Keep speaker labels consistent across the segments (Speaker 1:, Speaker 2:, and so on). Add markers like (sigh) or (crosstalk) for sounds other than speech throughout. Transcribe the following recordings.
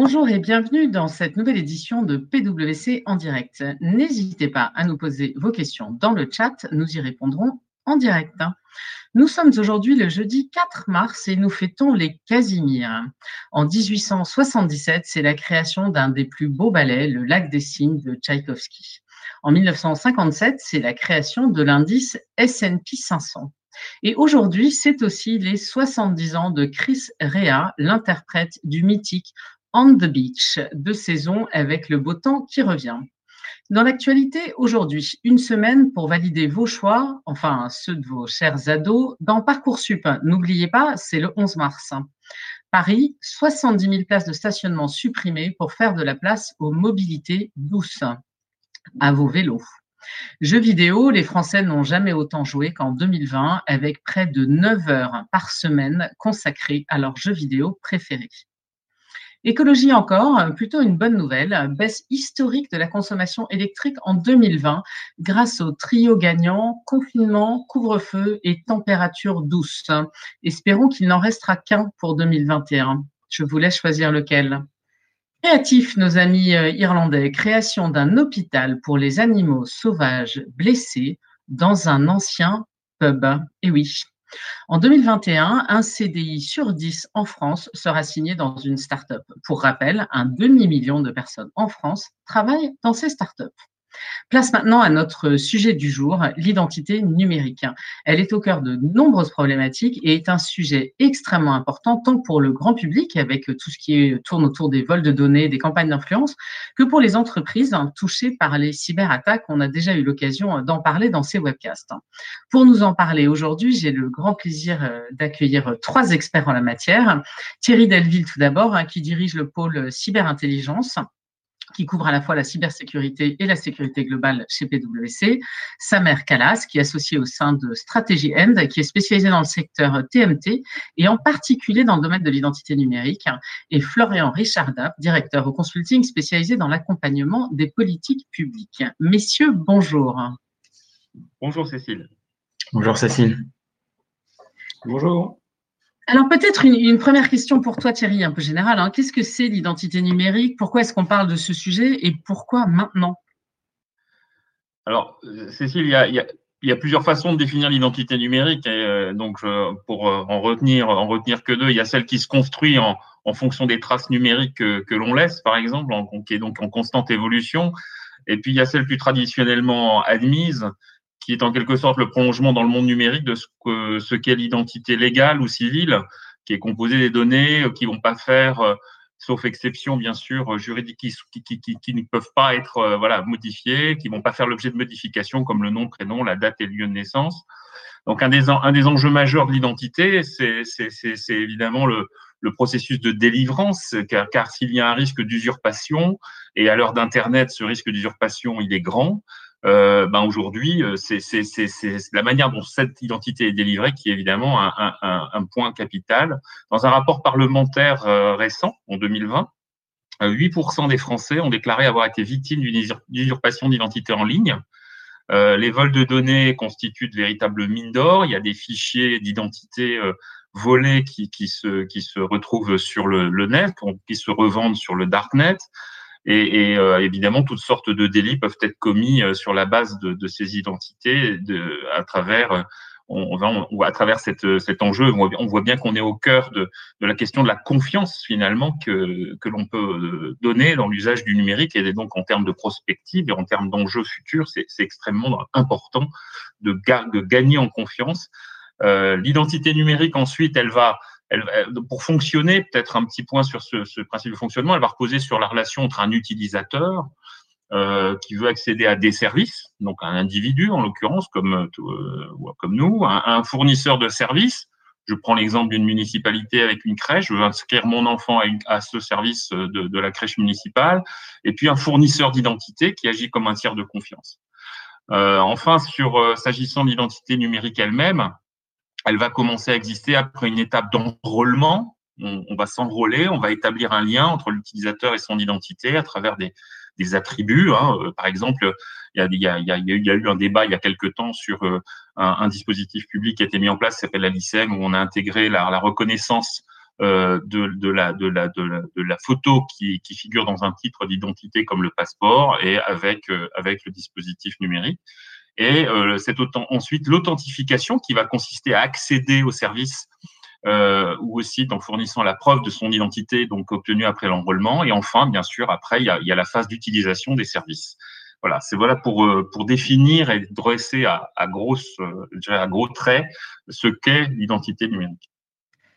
Speaker 1: Bonjour et bienvenue dans cette nouvelle édition de PWC en direct. N'hésitez pas à nous poser vos questions dans le chat, nous y répondrons en direct. Nous sommes aujourd'hui le jeudi 4 mars et nous fêtons les Casimirs. En 1877, c'est la création d'un des plus beaux ballets, le Lac des Cygnes de Tchaïkovski. En 1957, c'est la création de l'indice S&P 500. Et aujourd'hui, c'est aussi les 70 ans de Chris Rea, l'interprète du mythique On the Beach de saison avec le beau temps qui revient. Dans l'actualité, aujourd'hui, une semaine pour valider vos choix, enfin ceux de vos chers ados, dans Parcoursup. N'oubliez pas, c'est le 11 mars. Paris, 70 000 places de stationnement supprimées pour faire de la place aux mobilités douces. À vos vélos. Jeux vidéo, les Français n'ont jamais autant joué qu'en 2020 avec près de 9 heures par semaine consacrées à leurs jeux vidéo préférés. Écologie encore, plutôt une bonne nouvelle, baisse historique de la consommation électrique en 2020 grâce au trio gagnant confinement, couvre-feu et température douce. Espérons qu'il n'en restera qu'un pour 2021. Je vous laisse choisir lequel. Créatifs, nos amis euh, irlandais, création d'un hôpital pour les animaux sauvages blessés dans un ancien pub. Et oui. En 2021, un CDI sur 10 en France sera signé dans une start-up. Pour rappel, un demi-million de personnes en France travaillent dans ces start-up. Place maintenant à notre sujet du jour, l'identité numérique. Elle est au cœur de nombreuses problématiques et est un sujet extrêmement important tant pour le grand public avec tout ce qui tourne autour des vols de données, des campagnes d'influence, que pour les entreprises touchées par les cyberattaques. On a déjà eu l'occasion d'en parler dans ces webcasts. Pour nous en parler aujourd'hui, j'ai le grand plaisir euh, d'accueillir trois experts en la matière. Thierry Delville tout d'abord, hein, qui dirige le pôle cyberintelligence qui couvre à la fois la cybersécurité et la sécurité globale chez PwC, Samer Kalas, qui est associé au sein de Strategy End, qui est spécialisé dans le secteur TMT et en particulier dans le domaine de l'identité numérique, et Florian Richarda, directeur au consulting spécialisé dans l'accompagnement des politiques publiques. Messieurs, bonjour.
Speaker 2: Bonjour Cécile.
Speaker 3: Bonjour Cécile.
Speaker 4: Bonjour.
Speaker 1: Alors peut-être une, première question pour toi Thierry, un peu générale. Hein. Qu'est-ce que c'est l'identité numérique? Pourquoi est-ce qu'on parle de ce sujet et pourquoi maintenant?
Speaker 2: Alors Cécile, il y, a, plusieurs façons de définir l'identité numérique. Euh, donc pour euh, en retenir, en retenir que deux, il y a celle qui se construit en, fonction des traces numériques que, l'on laisse, par exemple, qui est donc en constante évolution. Et puis il y a celle plus traditionnellement admise, qui est en quelque sorte le prolongement dans le monde numérique de ce que ce qu'est l'identité légale ou civile, qui est composée des données euh, qui vont pas faire, euh, sauf exception bien sûr euh, juridique, qui, ne peuvent pas être voilà modifiées, qui vont pas faire l'objet de modifications comme le nom, prénom, la date et le lieu de naissance. Donc un des un des enjeux majeurs de l'identité, c'est c'est évidemment le le processus de délivrance, car, car s'il y a un risque d'usurpation, et à l'heure d'Internet, ce risque d'usurpation, il est grand, euh, ben aujourd'hui, euh, c'est la manière dont cette identité est délivrée qui est évidemment un, un, un point capital. Dans un rapport parlementaire euh, récent, en 2020, 8% des Français ont déclaré avoir été victimes d'une usurpation d'identité en ligne. Euh, les vols de données constituent de véritables mines d'or. Il y a des fichiers d'identité volés qui, qui, se, qui se retrouvent sur le, le net, qui se revendent sur le darknet. Et, et euh, évidemment, toutes sortes de délits peuvent être commis euh, sur la base de, de ces identités, de, à travers euh, on, on, à travers cette, cet enjeu, on voit bien qu'on est au cœur de, de, la question de la confiance finalement que, que l'on peut donner dans l'usage du numérique et donc en termes de prospective et en termes d'enjeux futurs, c'est extrêmement important de, de, gagner en confiance. Euh, L'identité numérique ensuite, elle va pour fonctionner, peut-être un petit point sur ce, ce, principe de fonctionnement, elle va reposer sur la relation entre un utilisateur euh, qui veut accéder à des services, donc un individu en l'occurrence, comme, euh, comme nous, un, fournisseur de services. Je prends l'exemple d'une municipalité avec une crèche, je veux inscrire mon enfant à, une, à ce service de, de, la crèche municipale, et puis un fournisseur d'identité qui agit comme un tiers de confiance. Euh, enfin, sur euh, s'agissant de l'identité numérique elle-même, elle va commencer à exister après une étape d'enrôlement. On, va s'enrôler, on va établir un lien entre l'utilisateur et son identité à travers des, attributs. Hein. Euh, par exemple, il y, a, eu un débat il y a quelque temps sur euh, un, dispositif public qui a été mis en place, qui s'appelle la LICEM, où on a intégré la, reconnaissance de, de, la, photo qui, qui figure dans un titre d'identité comme le passeport et avec, avec le dispositif numérique. Et c'est ensuite l'authentification qui va consister à accéder au service euh, ou aussi en fournissant la preuve de son identité donc obtenue après l'enrôlement. Et enfin, bien sûr, après, il y a, il y a la phase d'utilisation des services. Voilà, c'est voilà pour, euh, pour définir et dresser à, à, grosse, euh, à gros traits ce qu'est l'identité numérique.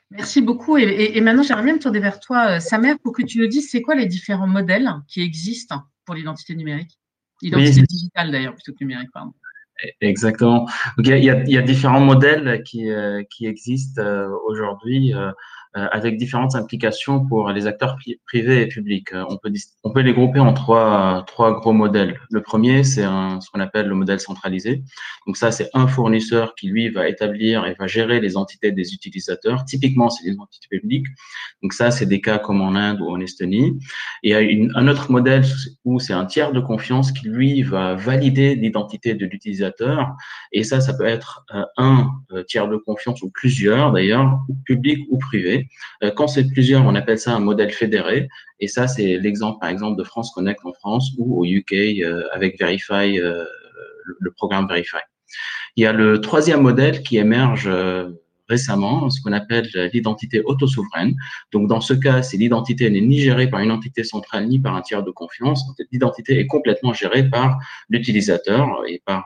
Speaker 1: Merci beaucoup. Et, et, et maintenant, j'aimerais bien me tourner vers toi, Samer, pour que tu nous dises c'est quoi les différents modèles qui existent pour l'identité numérique? L'identité digitale d'ailleurs, plutôt que numérique, pardon.
Speaker 3: Exactement. il, y a, y a, différents modèles qui, euh, qui existent euh, aujourd'hui. Euh, avec différentes implications pour les acteurs privés et publics. Euh, on peut, on peut les grouper en trois, trois gros modèles. Le premier, c'est ce qu'on appelle le modèle centralisé. Donc ça, c'est un fournisseur qui, lui, va établir et va gérer les entités des utilisateurs. Typiquement, c'est des entités publiques. Donc ça, c'est des cas comme en Inde ou en Estonie. Et il y a une, un autre modèle où c'est un tiers de confiance qui, lui, va valider l'identité de l'utilisateur. Et ça, ça peut être euh, un tiers de confiance ou plusieurs, d'ailleurs, public ou privé. Euh, quand c'est plusieurs, on appelle ça un modèle fédéré. Et ça, c'est l'exemple, par exemple, de France Connect en France ou au UK euh, avec Verify, euh, le programme Verify. Il y a le troisième modèle qui émerge récemment, ce qu'on appelle l'identité autosouveraine. Donc, dans ce cas, si l'identité n'est ni gérée par une entité centrale ni par un tiers de confiance. L'identité est complètement gérée par l'utilisateur et par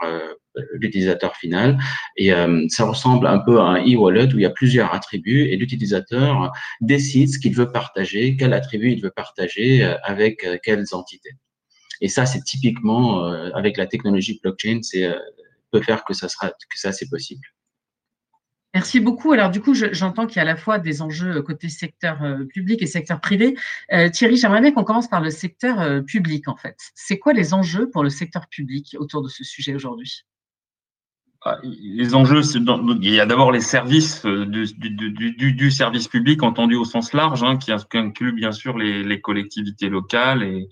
Speaker 3: l'utilisateur final. Et euh, ça ressemble un peu à un e-wallet où il y a plusieurs attributs et l'utilisateur décide ce qu'il veut partager, quel attribut il veut partager euh, avec euh, quelles entités. Et ça, c'est typiquement avec la technologie blockchain, c'est peut faire que ça sera que ça c'est possible.
Speaker 1: Merci beaucoup. Alors du coup, j'entends qu'il y a à la fois des enjeux côté secteur public et secteur privé. Thierry, j'aimerais bien qu'on commence par le secteur public en fait. C'est quoi les enjeux pour le secteur public autour de ce sujet aujourd'hui?
Speaker 2: Les enjeux, il y a d'abord les services euh, du, service public entendu au sens large, hein, qui inclut bien sûr les, collectivités locales et,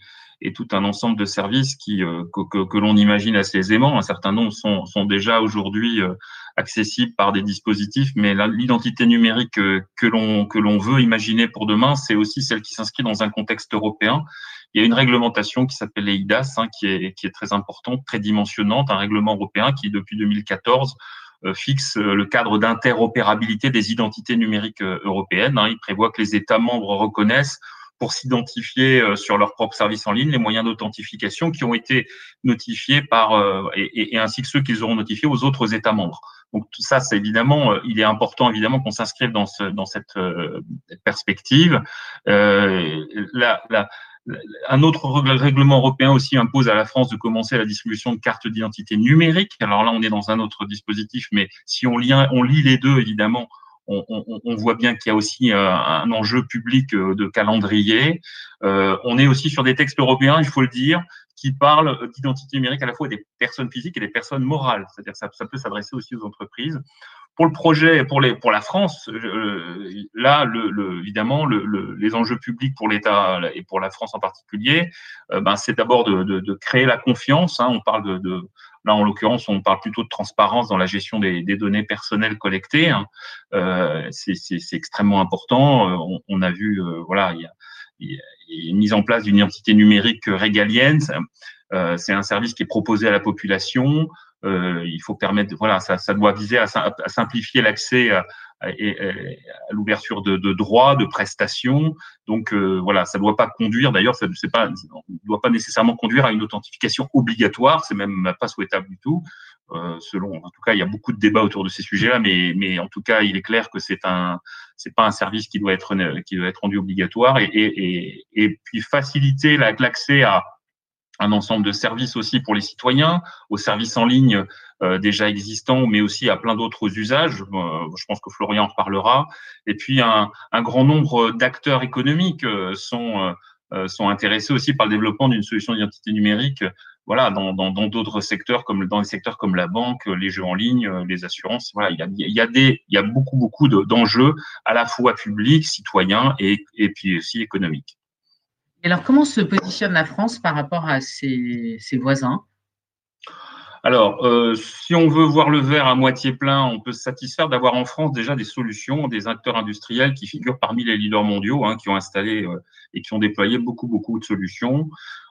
Speaker 2: tout un ensemble de services qui, euh, que, l'on imagine assez aisément. Un certain nombre sont, sont déjà aujourd'hui euh, accessibles par des dispositifs, mais l'identité numérique que l'on veut imaginer pour demain, c'est aussi celle qui s'inscrit dans un contexte européen il y a une réglementation qui s'appelle l'EIDAS, hein, qui, est, qui est très importante, très dimensionnante, un règlement européen qui, depuis 2014, euh, fixe euh, le cadre d'interopérabilité des identités numériques euh, européennes. Hein. Il prévoit que les États membres reconnaissent pour s'identifier sur leur propre service en ligne les moyens d'authentification qui ont été notifiés par et, et, ainsi que ceux qu'ils auront notifiés aux autres États membres. Donc tout ça, c'est évidemment, il est important évidemment qu'on s'inscrive dans, ce, dans cette perspective. Euh, un autre règlement européen aussi impose à la France de commencer la distribution de cartes d'identité numériques. Alors là, on est dans un autre dispositif, mais si on lit, les deux, évidemment, on, voit bien qu'il y a aussi euh, un enjeu public euh, de calendrier. Euh, on est aussi sur des textes européens, il faut le dire, qui parlent d'identité numérique à la fois des personnes physiques et des personnes morales. C'est-à-dire ça peut s'adresser aussi aux entreprises. Pour le projet, pour, les, pour la France, euh, là, le, le, évidemment, le, les enjeux publics pour l'État et pour la France en particulier, euh, ben, c'est d'abord de, de, de, créer la confiance. Hein, on parle de, de Là, en l'occurrence, on parle plutôt de transparence dans la gestion des, des données personnelles collectées. Hein. Euh, c'est extrêmement important. Euh, on, on, a vu, euh, voilà, il y a, il y a une mise en place d'une identité numérique régalienne. Euh, c'est un service qui est proposé à la population. Euh, il faut permettre, voilà, ça, ça doit viser à, à simplifier l'accès à, à, à l'ouverture de, de, droits, de prestations. Donc euh, voilà, ça ne doit pas conduire. D'ailleurs, ça ne pas, doit pas nécessairement conduire à une authentification obligatoire. C'est même pas souhaitable du tout. Euh, selon, en tout cas, il y a beaucoup de débats autour de ces sujets-là, mais, mais en tout cas, il est clair que c'est un, c'est pas un service qui doit être qui doit être rendu obligatoire et, et, et puis faciliter l'accès à un ensemble de services aussi pour les citoyens, aux services en ligne euh, déjà existants, mais aussi à plein d'autres usages. Euh, je pense que Florian en reparlera. Et puis un, un grand nombre d'acteurs économiques euh, sont euh, sont intéressés aussi par le développement d'une solution d'identité numérique. Voilà, dans d'autres secteurs comme dans les secteurs comme la banque, les jeux en ligne, les assurances. Voilà, il y a, il y a des, il y a beaucoup beaucoup d'enjeux à la fois publics, citoyens et, et puis aussi économiques.
Speaker 1: Alors, comment se positionne la France par rapport à ses, voisins?
Speaker 2: Alors, euh, si on veut voir le verre à moitié plein, on peut se satisfaire d'avoir en France déjà des solutions, des acteurs industriels qui figurent parmi les leaders mondiaux, hein, qui ont installé euh, et qui ont déployé beaucoup, beaucoup de solutions.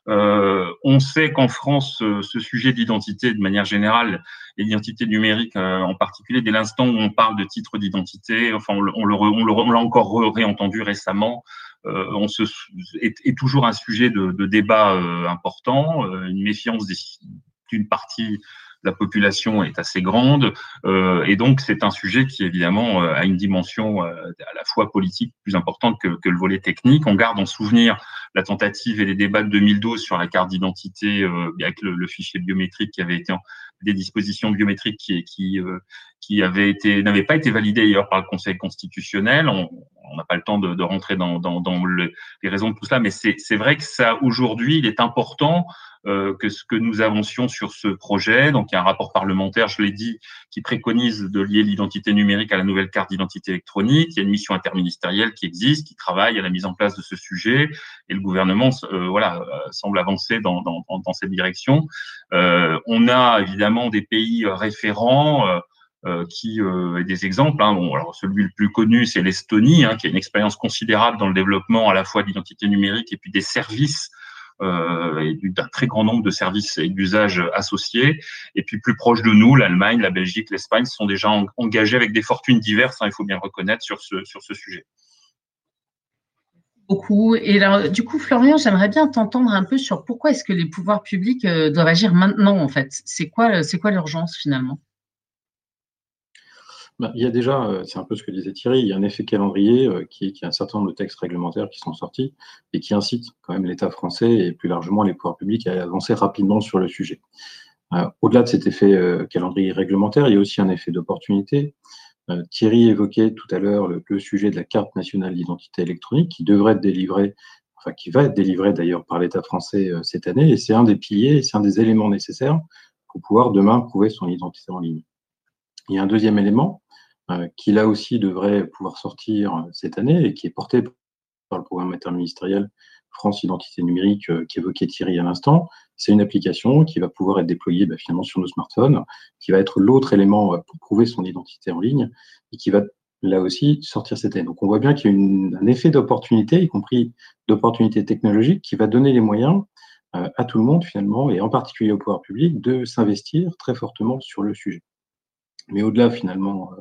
Speaker 2: Euh, on sait qu'en France, ce sujet d'identité, de manière générale, et d'identité numérique en particulier, dès l'instant où on parle de titre d'identité, enfin, on, l'a encore réentendu récemment, on se, est, est, toujours un sujet de, de débat important, une méfiance des, une partie de la population est assez grande, euh, et donc c'est un sujet qui évidemment euh, a une dimension euh, à la fois politique plus importante que, que, le volet technique. On garde en souvenir la tentative et les débats de 2012 sur la carte d'identité avec le, le, fichier biométrique qui avait été des dispositions biométriques qui qui été n'avaient pas été validées d'ailleurs par le Conseil constitutionnel. On n'a pas le temps de, rentrer dans, dans, dans le, les raisons de tout cela, mais c'est vrai que ça aujourd'hui il est important euh, que ce que nous avancions sur ce projet. Donc, il y a un rapport parlementaire, je l'ai dit, qui préconise de lier l'identité numérique à la nouvelle carte d'identité électronique. Il y a une mission interministérielle qui existe, qui travaille à la mise en place de ce sujet, et le gouvernement, euh, euh, semble avancer dans, cette direction. Euh, on a évidemment des pays référents. Euh, qui euh, est des exemples. Hein. Bon, alors celui le plus connu, c'est l'Estonie, hein, qui a une expérience considérable dans le développement à la fois d'identité numérique et puis des services euh, et d'un très grand nombre de services et d'usages associés. Et puis plus proche de nous, l'Allemagne, la Belgique, l'Espagne sont déjà engagés avec des fortunes diverses, hein, il faut bien reconnaître, sur ce, sur ce sujet.
Speaker 1: Beaucoup. Et alors, du coup, Florian, j'aimerais bien t'entendre un peu sur pourquoi est-ce que les pouvoirs publics euh, doivent agir maintenant, en fait? C'est quoi, c'est quoi l'urgence finalement?
Speaker 4: Bah, il y a déjà, euh, c'est un peu ce que disait Thierry, il y a un effet calendrier euh, qui est qu'il y a un certain nombre de textes réglementaires qui sont sortis et qui incitent quand même l'État français et plus largement les pouvoirs publics à avancer rapidement sur le sujet. Euh, au-delà de cet effet calendrier réglementaire, il y a aussi un effet d'opportunité. Thierry évoquait tout à l'heure le, sujet de la carte nationale d'identité électronique qui devrait être délivrée, enfin qui va être délivrée d'ailleurs par l'État français cette année, et c'est un des piliers, c'est un des éléments nécessaires pour pouvoir demain prouver son identité en ligne. Il y a un deuxième élément, euh, qui là aussi devrait pouvoir sortir euh, cette année et qui est porté par le programme interministériel France Identité Numérique euh, qu'évoquait Thierry à l'instant. C'est une application qui va pouvoir être déployée bah, finalement sur nos smartphones, qui va être l'autre élément pour prouver son identité en ligne et qui va là aussi sortir cette année. Donc on voit bien qu'il y a un effet d'opportunité, y compris d'opportunité technologique, qui va donner les moyens à tout le monde finalement, et en particulier au pouvoir public, de s'investir très fortement sur le sujet. Mais au-delà finalement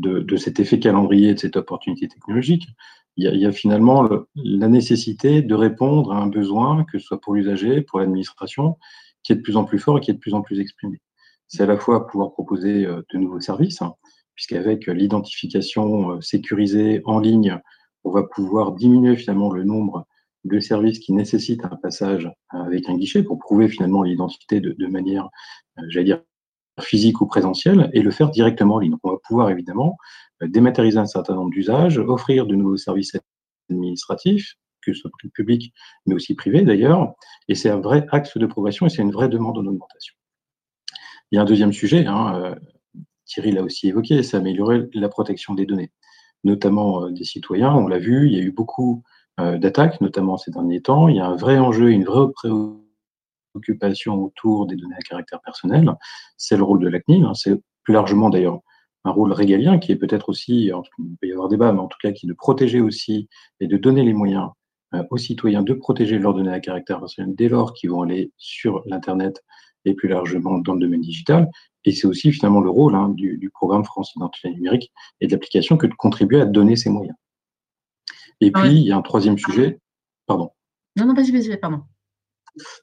Speaker 4: de, cet effet calendrier, de cette opportunité technologique, il y a, finalement la nécessité de répondre à un besoin, que ce soit pour l'usager, pour l'administration, qui est de plus en plus fort et qui est de plus en plus exprimé. C'est à la fois pouvoir proposer euh, de nouveaux services, hein, puisqu'avec l'identification euh, sécurisée en ligne, on va pouvoir diminuer finalement le nombre de services qui nécessitent un passage avec un guichet pour prouver finalement l'identité de, manière, euh, j'allais dire, physique ou présentiel et le faire directement en ligne. Pouvoir évidemment euh, dématérialiser un certain nombre d'usages, offrir de nouveaux services administratifs, que ce soit public, mais aussi privé d'ailleurs, et c'est un vrai axe de progression et c'est une vraie demande en augmentation. Il y a un deuxième sujet, hein, euh, Thierry l'a aussi évoqué, c'est améliorer la protection des données, notamment euh, des citoyens. On l'a vu, il y a eu beaucoup d'attaques, notamment ces derniers temps. Il y a un vrai enjeu, une vraie préoccupation occupation autour des données à caractère personnel, c'est le rôle de la CNIL. Hein. c'est plus largement d'ailleurs un rôle régalien qui est peut-être aussi, il peut y avoir débat, mais en tout cas qui est de protéger aussi et de donner les moyens euh, aux citoyens de protéger leurs données à caractère personnel dès lors qu'ils vont aller sur l'Internet et plus largement dans le domaine digital. Et c'est aussi finalement le rôle hein, du, programme France Identité Numérique et de l'application que de contribuer à donner ces moyens. Et puis, il y a un troisième sujet. Pardon.
Speaker 1: Non, non, vas-y, vas-y, pardon.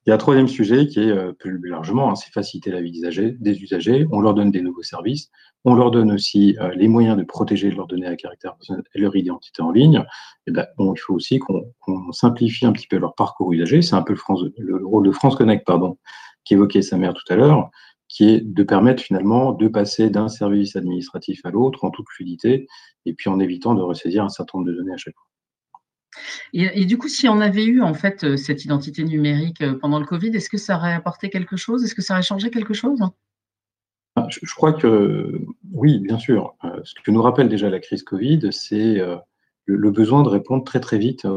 Speaker 4: Il y a un troisième sujet qui est euh, plus largement, hein, c'est faciliter la vie des usagers. On leur donne des nouveaux services. On leur donne aussi euh, les moyens de protéger leurs données à caractère personnel et leur identité en ligne. Et ben, il faut aussi qu'on simplifie un petit peu leur parcours usager. C'est un peu le, le, rôle de France Connect, pardon, qui évoquait sa mère tout à l'heure, qui est de permettre finalement de passer d'un service administratif à l'autre en toute fluidité et puis en évitant de ressaisir un certain nombre de données à chaque fois.
Speaker 1: Et, du coup, si on avait eu en fait euh, cette identité numérique euh, pendant le Covid, est-ce que ça aurait apporté quelque chose? Est-ce que ça aurait changé quelque chose?
Speaker 4: Ah, je, crois que oui, bien sûr. Euh, ce que nous rappelle déjà la crise Covid, c'est le, besoin de répondre très très vite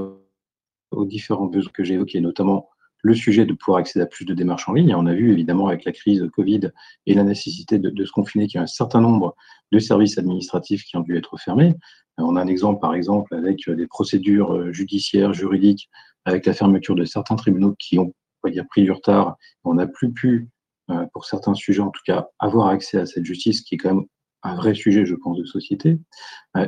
Speaker 4: aux différents besoins que j'ai évoqués, notamment le sujet de pouvoir accéder à plus de démarches en ligne. on a vu évidemment avec la crise Covid et la nécessité de, se confiner qu'il y a un certain nombre de services administratifs qui ont dû être fermés. Euh, on a un exemple par exemple avec des procédures judiciaires, juridiques, avec la fermeture de certains tribunaux qui ont on dire, pris du retard. On n'a plus pu, pour certains sujets en tout cas, avoir accès à cette justice qui est quand même un vrai sujet, je pense, de société.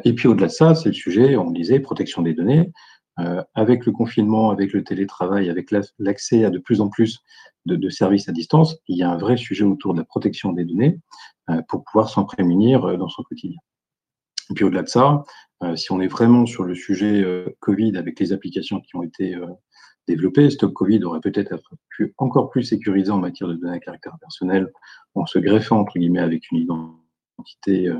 Speaker 4: Et puis au-delà de ça, c'est le sujet, on disait, protection des données. Euh, avec le confinement, avec le télétravail, avec l'accès à de plus en plus de, services à distance, il y a un vrai sujet autour de la protection des données euh, pour pouvoir s'en prémunir euh, dans son quotidien. Et puis au-delà de ça, si on est vraiment sur le sujet Covid avec les applications qui ont été développées, Stop Covid aurait peut-être être encore plus sécurisé en matière de données à caractère personnel en se greffant entre guillemets avec une identité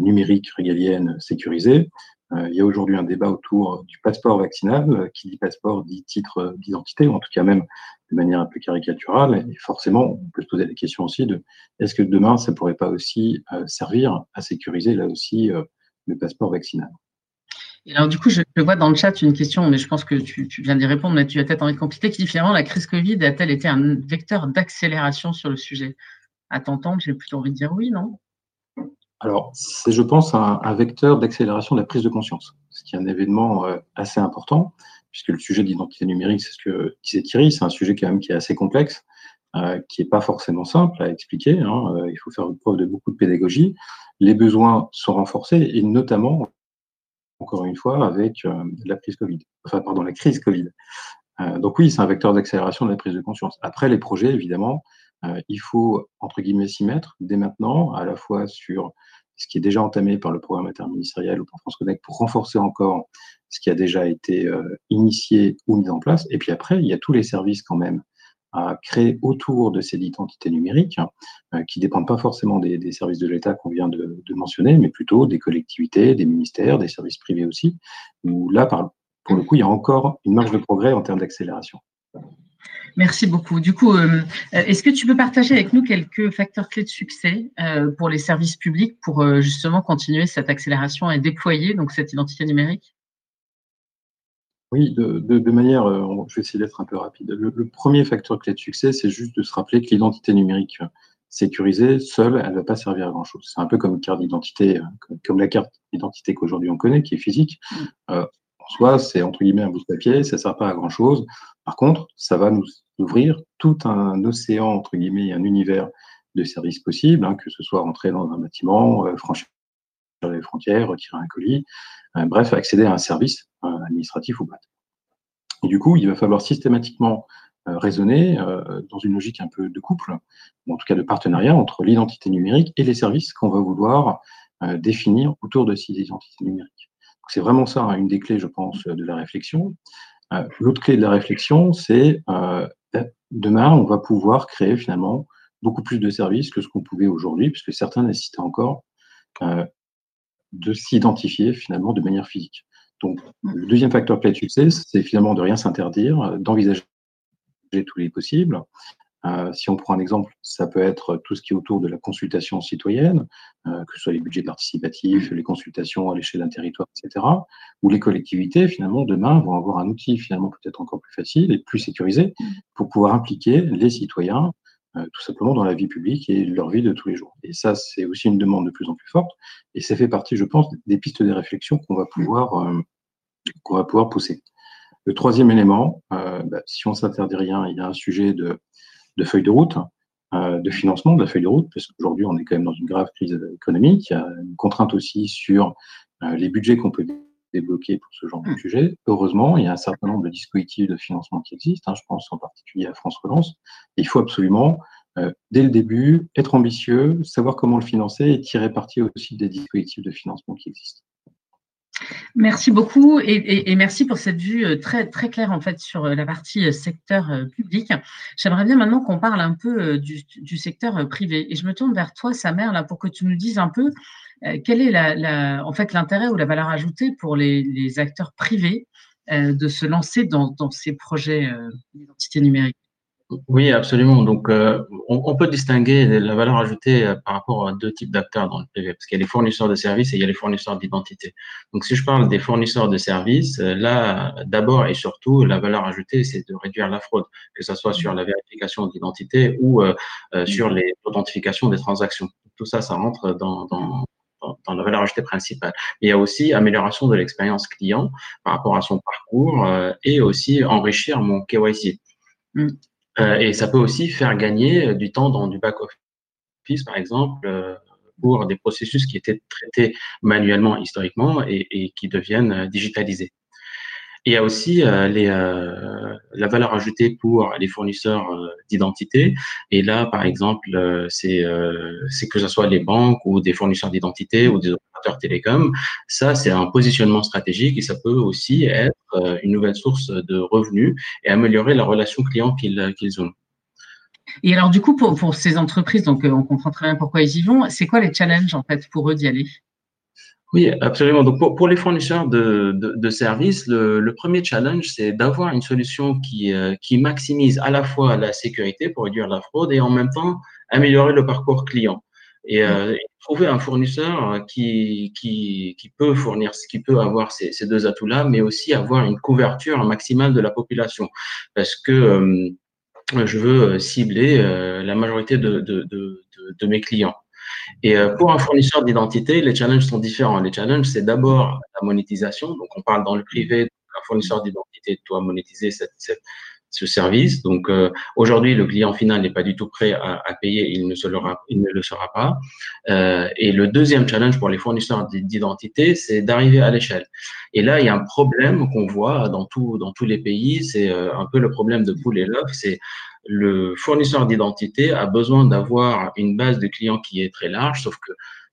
Speaker 4: numérique régalienne sécurisée. Euh, il y a aujourd'hui un débat autour du passeport vaccinal. Qui dit passeport dit titre d'identité, ou en tout cas même de manière un peu caricaturale. Et forcément, on peut se poser la question aussi de est-ce que demain, ça ne pourrait pas aussi euh, servir à sécuriser là aussi euh, le passeport vaccinal?
Speaker 1: Alors, du coup, je, vois dans le chat une question, mais je pense que tu, viens d'y répondre, mais tu as peut-être envie de compléter, qui finalement, la crise Covid a-t-elle été un vecteur d'accélération sur le sujet? À t'entendre, j'ai plutôt envie de dire oui, non?
Speaker 4: Alors, c'est, je pense, un, vecteur d'accélération de la prise de conscience, ce qui est un événement euh, assez important, puisque le sujet d'identité numérique, c'est ce que disait Thierry, c'est un sujet quand même qui est assez complexe, euh, qui n'est pas forcément simple à expliquer. Hein, euh, il faut faire preuve de beaucoup de pédagogie. Les besoins sont renforcés, et notamment, encore une fois, avec la crise Covid. Enfin, pardon, la crise Covid. donc oui, c'est un vecteur d'accélération de la prise de conscience. Après, les projets, évidemment, il faut, entre guillemets, s'y mettre dès maintenant, à la fois sur ce qui est déjà entamé par le programme interministériel ou par France Connect pour renforcer encore ce qui a déjà été euh, initié ou mis en place. Et puis après, il y a tous les services quand même à créer autour de ces identités numériques, euh, qui ne dépendent pas forcément des, services de l'État qu'on vient de, mentionner, mais plutôt des collectivités, des ministères, des services privés aussi, où là, pour le coup, il y a encore une marge de progrès en termes d'accélération.
Speaker 1: Merci beaucoup. Du coup, euh, est-ce que tu peux partager avec nous quelques facteurs clés de succès euh, pour les services publics pour euh, justement continuer cette accélération et déployer donc cette identité numérique?
Speaker 4: Oui, de, manière, je vais essayer d'être un peu rapide. Le, premier facteur clé de succès, c'est juste de se rappeler que l'identité numérique sécurisée, seule, elle ne va pas servir à grand-chose. C'est un peu comme une carte d'identité, comme, la carte d'identité qu'aujourd'hui on connaît, qui est physique. en soi, c'est entre guillemets un bout de papier, ça ne sert pas à grand-chose. Par contre, ça va nous ouvrir tout un océan, entre guillemets, un univers de services possibles, hein, que ce soit rentrer dans un bâtiment, euh, franchir les frontières, retirer un colis, euh, bref, accéder à un service euh, administratif ou pas. Du coup, il va falloir systématiquement raisonner dans une logique un peu de couple, ou en tout cas de partenariat entre l'identité numérique et les services qu'on va vouloir définir autour de ces identités numériques. C'est vraiment ça, hein, une des clés, je pense, de la réflexion. Euh, l'autre clé de la réflexion, c'est euh, demain, on va pouvoir créer finalement beaucoup plus de services que ce qu'on pouvait aujourd'hui, puisque certains nécessitaient encore euh, de s'identifier finalement de manière physique. Donc, le deuxième facteur clé de succès, c'est finalement de rien s'interdire, d'envisager tous les possibles, euh, si on prend un exemple, ça peut être tout ce qui est autour de la consultation citoyenne, euh, que ce soit les budgets participatifs, les consultations à l'échelle d'un territoire, etc. Où les collectivités, finalement, demain, vont avoir un outil finalement peut-être encore plus facile et plus sécurisé pour pouvoir impliquer les citoyens euh, tout simplement dans la vie publique et leur vie de tous les jours. Et ça, c'est aussi une demande de plus en plus forte. Et ça fait partie, je pense, des pistes de réflexion qu'on va pouvoir qu'on va pouvoir pousser. Le troisième élément, bah, si on s'interdit rien, il y a un sujet de de feuille de route, euh, de financement de la feuille de route, parce qu'aujourd'hui, on est quand même dans une grave crise économique. Il y a une contrainte aussi sur euh, les budgets qu'on peut débloquer pour ce genre de mmh. sujet. Heureusement, il y a un certain nombre de dispositifs de financement qui existent. Hein, je pense en particulier à France Relance. il faut absolument, euh, dès le début, être ambitieux, savoir comment le financer et tirer parti aussi des dispositifs de financement qui existent.
Speaker 1: Merci beaucoup et, merci pour cette vue euh, très, très claire en fait sur euh, la partie euh, secteur public. J'aimerais bien maintenant qu'on parle un peu du, secteur privé et je me tourne vers toi, Samer, là, pour que tu nous dises un peu quel est en fait l'intérêt ou la valeur ajoutée pour les, acteurs privés de se lancer dans, ces projets d'identité numérique?
Speaker 3: Oui, absolument. Donc, euh, on, peut distinguer la valeur ajoutée euh, par rapport à deux types d'acteurs dans le privé, parce qu'il y a les fournisseurs de services et il y a les fournisseurs d'identité. Donc, si je parle des fournisseurs de services, euh, là, d'abord et surtout, la valeur ajoutée, c'est de réduire la fraude, que ce soit sur la vérification d'identité ou sur les authentifications des transactions. Tout ça, ça rentre dans la valeur ajoutée principale. il y a aussi amélioration de l'expérience client par rapport à son parcours et aussi enrichir mon KYC. Mm. Euh, et ça peut aussi faire gagner euh, du temps dans du back-office, par exemple, euh, pour des processus qui étaient traités manuellement historiquement et, qui deviennent digitalisés. Il y a aussi les, la valeur ajoutée pour les fournisseurs d'identité. Et là, par exemple, c'est que ce soit les banques ou des fournisseurs d'identité ou des télécom. Ça, c'est un positionnement stratégique et ça peut aussi être euh, une nouvelle source de revenus et améliorer la relation client qu'ils ont.
Speaker 1: Et alors, du coup, pour, pour, ces entreprises, donc euh, on comprend très bien pourquoi ils y vont, c'est quoi les challenges en fait pour eux d'y aller?
Speaker 3: Oui, absolument. Donc, pour, pour les fournisseurs de, de, services, le, le, premier challenge, c'est d'avoir une solution qui, euh, qui maximise à la fois la sécurité pour réduire la fraude et en même temps améliorer le parcours client. Et, euh, trouver un fournisseur qui, qui, qui, peut fournir, qui peut avoir ces, ces deux atouts-là, mais aussi avoir une couverture maximale de la population. Parce que euh, je veux cibler euh, la majorité de, de, de, de, mes clients. Et euh, pour un fournisseur d'identité, les challenges sont différents. Les challenges, c'est d'abord la monétisation. Donc, on parle dans le privé, un fournisseur d'identité doit monétiser ce service. Donc euh, aujourd'hui, le client final n'est pas du tout prêt à, payer, il ne, se il ne le sera pas. Euh, et le deuxième challenge pour les fournisseurs d'identité, c'est d'arriver à l'échelle. Et là, il y a un problème qu'on voit dans, tous les pays, c'est un peu le problème de poule et l'œuf, le fournisseur d'identité a besoin d'avoir une base de clients qui est très large, sauf que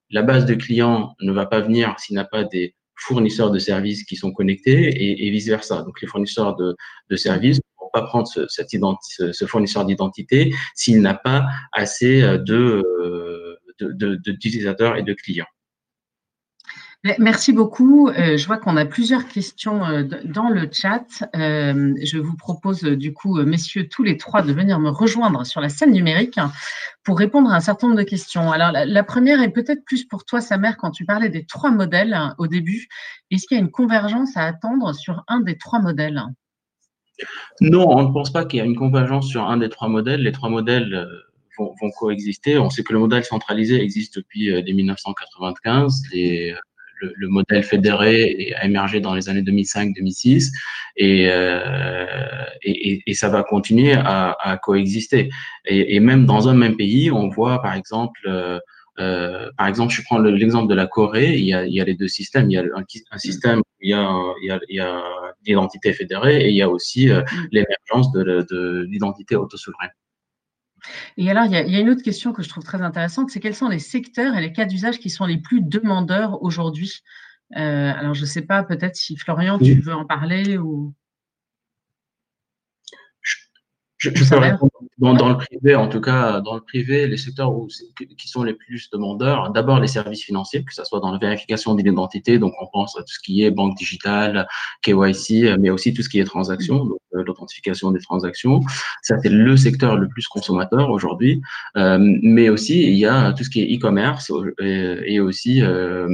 Speaker 3: la base de clients ne va pas venir s'il n'a pas des fournisseurs de services qui sont connectés et, vice-versa. Donc, les fournisseurs de, services pas prendre ce, fournisseur d'identité s'il n'a pas assez euh, euh, d'utilisateurs de, et de clients.
Speaker 1: Merci beaucoup. Euh, je vois qu'on a plusieurs questions dans le chat. je vous propose du coup, messieurs, tous les trois, de venir me rejoindre sur la scène numérique pour répondre à un certain nombre de questions. Alors, la, première est peut-être plus pour toi, Samer, quand tu parlais des trois modèles hein, au début. Est-ce qu'il y a une convergence à attendre sur un des trois modèles?
Speaker 3: Non, on ne pense pas qu'il y a une convergence sur un des trois modèles. Les trois modèles euh, vont, coexister. On sait que le modèle centralisé existe depuis euh, 1995. Les, le, le, modèle fédéré a émergé dans les années 2005-2006 et, euh, et, et, ça va continuer à, à coexister. Et, et, même dans un même pays, on voit par exemple euh, euh, par exemple, je prends l'exemple de la Corée, il y, a, il y a les deux systèmes. Il y a un, un système où il y a, il y a, l'identité fédérée et il y a aussi euh, mm. l'émergence de, de l'identité autosouveraine.
Speaker 1: Et alors, il y, a, il y, a, une autre question que je trouve très intéressante, c'est quels sont les secteurs et les cas d'usage qui sont les plus demandeurs aujourd'hui? Euh, Alors, je ne sais pas, peut-être si Florian, tu veux en parler ou...
Speaker 3: Je, je peux répondre dans, dans, le privé, en tout cas, dans le privé, les secteurs où, qui sont les plus demandeurs, d'abord les services financiers, que ce soit dans la vérification d'identité, donc on pense à tout ce qui est banque digitale, KYC, mais aussi tout ce qui est transactions, donc euh, l'authentification des transactions. Ça, c'est le secteur le plus consommateur aujourd'hui. Euh, mais aussi, il y a tout ce qui est e-commerce et, et, aussi euh,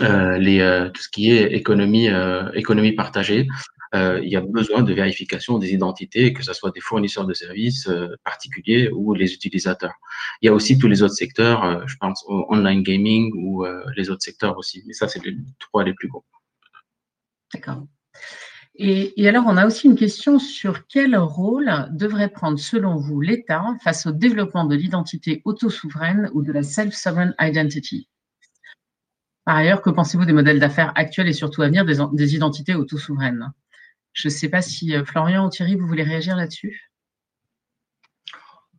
Speaker 3: euh les, tout ce qui est économie, économie partagée euh, il y a besoin de vérification des identités, que ce soit des fournisseurs de services euh, particuliers ou les utilisateurs. Il y a aussi tous les autres secteurs, euh, je pense au online gaming ou les autres secteurs aussi, mais ça, c'est les trois les plus gros.
Speaker 1: D'accord. Et, et, alors, on a aussi une question sur quel rôle devrait prendre, selon vous, l'État face au développement de l'identité auto-souveraine ou de la self-sovereign identity? Par ailleurs, que pensez-vous des modèles d'affaires actuels et surtout à venir des, des identités auto-souveraines? Je ne sais pas si euh, Florian ou Thierry, vous voulez réagir là-dessus?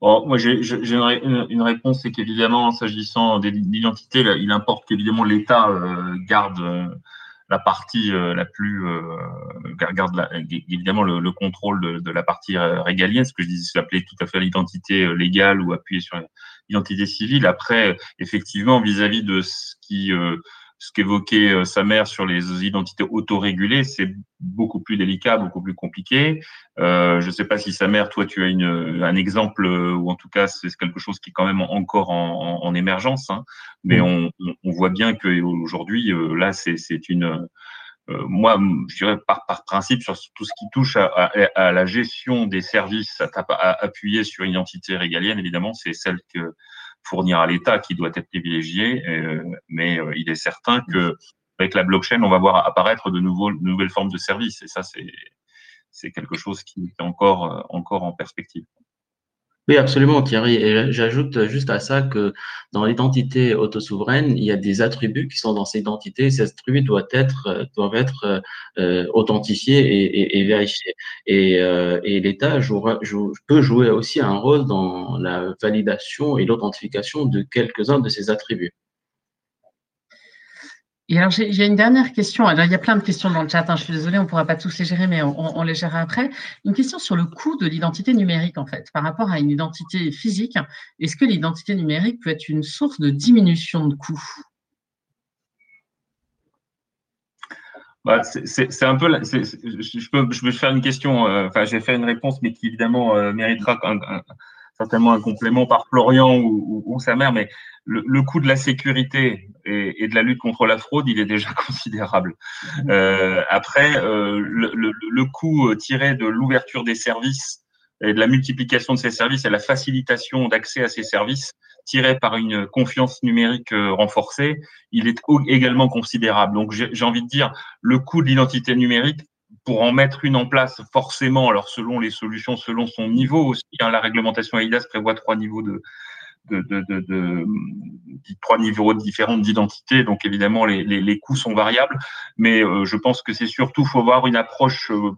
Speaker 2: moi, j'ai une, réponse, c'est qu'évidemment, s'agissant d'identité, il importe qu'évidemment l'État euh, garde euh, la partie la plus garde évidemment le, contrôle de, la partie régalienne, ce que je disais s'appelait tout à fait l'identité légale ou appuyer sur l'identité civile. Après, effectivement, vis-à-vis de ce qui ce qu'évoquait euh, sa mère sur les identités autorégulées, c'est beaucoup plus délicat, beaucoup plus compliqué. Euh, je ne sais pas si sa mère, toi, tu as une, un exemple, euh, ou en tout cas, c'est quelque chose qui est quand même encore en, en, émergence. Hein. mais on, on, voit bien qu'aujourd'hui, là, c'est une euh, moi, je dirais par, par, principe, sur tout ce qui touche à, à, à la gestion des services à, appuyer sur une identité régalienne, évidemment, c'est celle que fournir à l'État qui doit être privilégiée. Euh, mais euh, il est certain que avec la blockchain, on va voir apparaître de, nouveaux, nouvelles formes de services. Et ça, c'est quelque chose qui est encore, encore en perspective.
Speaker 3: Oui, absolument, Thierry. Et j'ajoute juste à ça que dans l'identité autosouveraine, il y a des attributs qui sont dans ces identités. Ces attributs doivent être, doivent être euh, authentifiés et, et, vérifiés. Et, euh, et l'État peut jouer aussi un rôle dans la validation et l'authentification de quelques-uns de ces attributs.
Speaker 1: Et alors, j'ai une dernière question. Alors, il y a plein de questions dans le chat. Hein. Je suis désolée, on ne pourra pas tous les gérer, mais on, les gérera après. Une question sur le coût de l'identité numérique, en fait, par rapport à une identité physique. Est-ce que l'identité numérique peut être une source de diminution de coûts?
Speaker 2: Bah, c'est un peu. Je, peux, je vais faire une question. Euh, enfin, j'ai fait une réponse, mais qui évidemment euh, méritera certainement un complément par Florian ou, ou, sa mère. Mais le, le, coût de la sécurité et, et, de la lutte contre la fraude, il est déjà (laughs) considérable. Euh, après, euh, le, le, le, coût tiré de l'ouverture des services et de la multiplication de ces services et la facilitation d'accès à ces services tiré par une confiance numérique euh, renforcée, il est également considérable. Donc j'ai envie de dire, le coût de l'identité numérique, pour en mettre une en place, forcément, alors selon les solutions, selon son niveau aussi, hein, la réglementation AIDAS prévoit trois niveaux de, de, de, de, de, trois niveaux différents d'identité. Donc évidemment, les, les, les, coûts sont variables, mais euh, je pense que c'est surtout faut avoir une approche euh,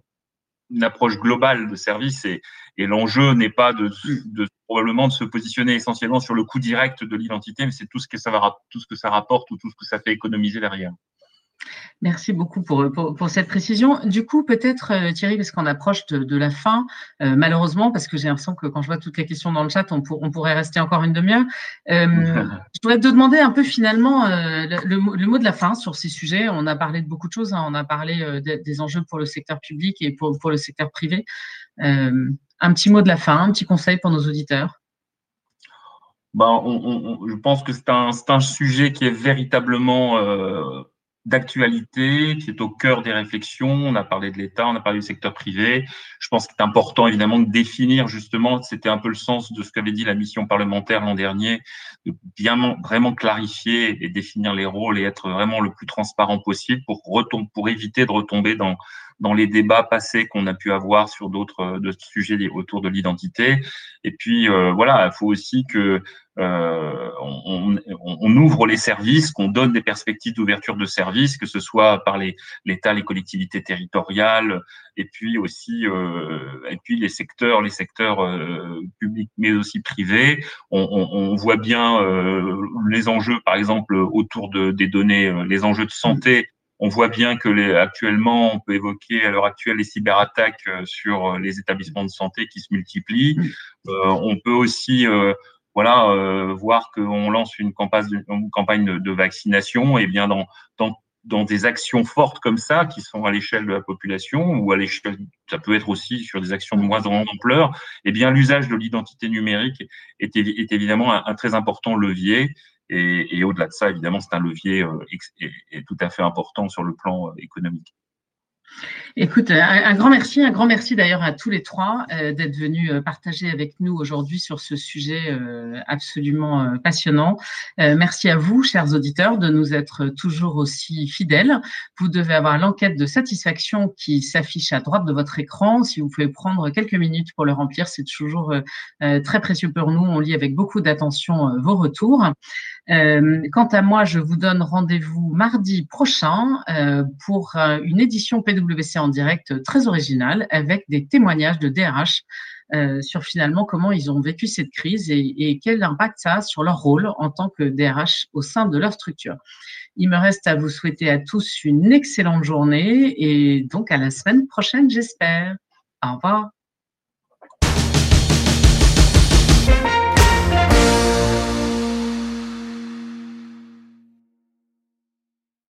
Speaker 2: une approche globale de service et, et l'enjeu n'est pas de, de, probablement de se positionner essentiellement sur le coût direct de l'identité, mais c'est tout ce que ça va tout ce que ça rapporte ou tout ce que ça fait économiser derrière.
Speaker 1: Merci beaucoup pour, pour, cette précision. Du coup, peut-être, euh, Thierry, parce qu'on approche de, de, la fin, euh, malheureusement, parce que j'ai l'impression que quand je vois toutes les questions dans le chat, on, pour, on pourrait rester encore une demi-heure. Euh, (laughs) je voudrais te demander un peu finalement euh, le, le, mot de la fin sur ces sujets. On a parlé de beaucoup de choses. Hein. On a parlé des, des enjeux pour le secteur public et pour, pour le secteur privé. un petit mot de la fin, un petit conseil pour nos auditeurs.
Speaker 2: Ben, on, on, je pense que c'est un, un, sujet qui est véritablement d'actualité qui est au cœur des réflexions. On a parlé de l'État, on a parlé du secteur privé. Je pense qu'il est important évidemment de définir justement, c'était un peu le sens de ce qu'avait dit la mission parlementaire l'an dernier, de bien vraiment clarifier et définir les rôles et être vraiment le plus transparent possible pour pour éviter de retomber dans dans les débats passés qu'on a pu avoir sur d'autres sujets autour de l'identité. Et puis euh, voilà, il faut aussi que euh, on, on, ouvre les services, qu'on donne des perspectives d'ouverture de services, que ce soit par l'État, les, collectivités territoriales, et puis aussi euh, et puis les secteurs, les secteurs euh, publics, mais aussi privés. On, on voit bien euh, les enjeux, par exemple, autour de, des données, les enjeux de santé on voit bien que les, actuellement, on peut évoquer à l'heure actuelle les cyberattaques euh, sur euh, les établissements de santé qui se multiplient. Euh, on peut aussi voilà, euh, voir qu'on lance une campagne, de, une campagne de, de, vaccination, et bien dans, dans, dans des actions fortes comme ça, qui sont à l'échelle de la population, ou à l'échelle, ça peut être aussi sur des actions de moins grande ampleur, et bien l'usage de l'identité numérique est, est évidemment un, un, très important levier. Et, au-delà de ça, évidemment, c'est un levier euh, tout à fait important sur le plan euh, économique.
Speaker 1: Écoute, un, grand merci, un grand merci d'ailleurs à tous les trois euh, d'être venus euh, partager avec nous aujourd'hui sur ce sujet euh, absolument euh, passionnant. Euh, merci à vous, chers auditeurs, de nous être toujours aussi fidèles. Vous devez avoir l'enquête de satisfaction qui s'affiche à droite de votre écran. Si vous pouvez prendre quelques minutes pour le remplir, c'est toujours euh, très précieux pour nous. On lit avec beaucoup d'attention vos retours. Euh, quant à moi, je vous donne rendez-vous mardi prochain euh, pour euh, une édition PWC en direct très originale avec des témoignages de DRH sur finalement comment ils ont vécu cette crise et, et, quel impact ça a sur leur rôle en tant que DRH au sein de leur structure. Il me reste à vous souhaiter à tous une excellente journée et donc à la semaine prochaine, j'espère. Au revoir.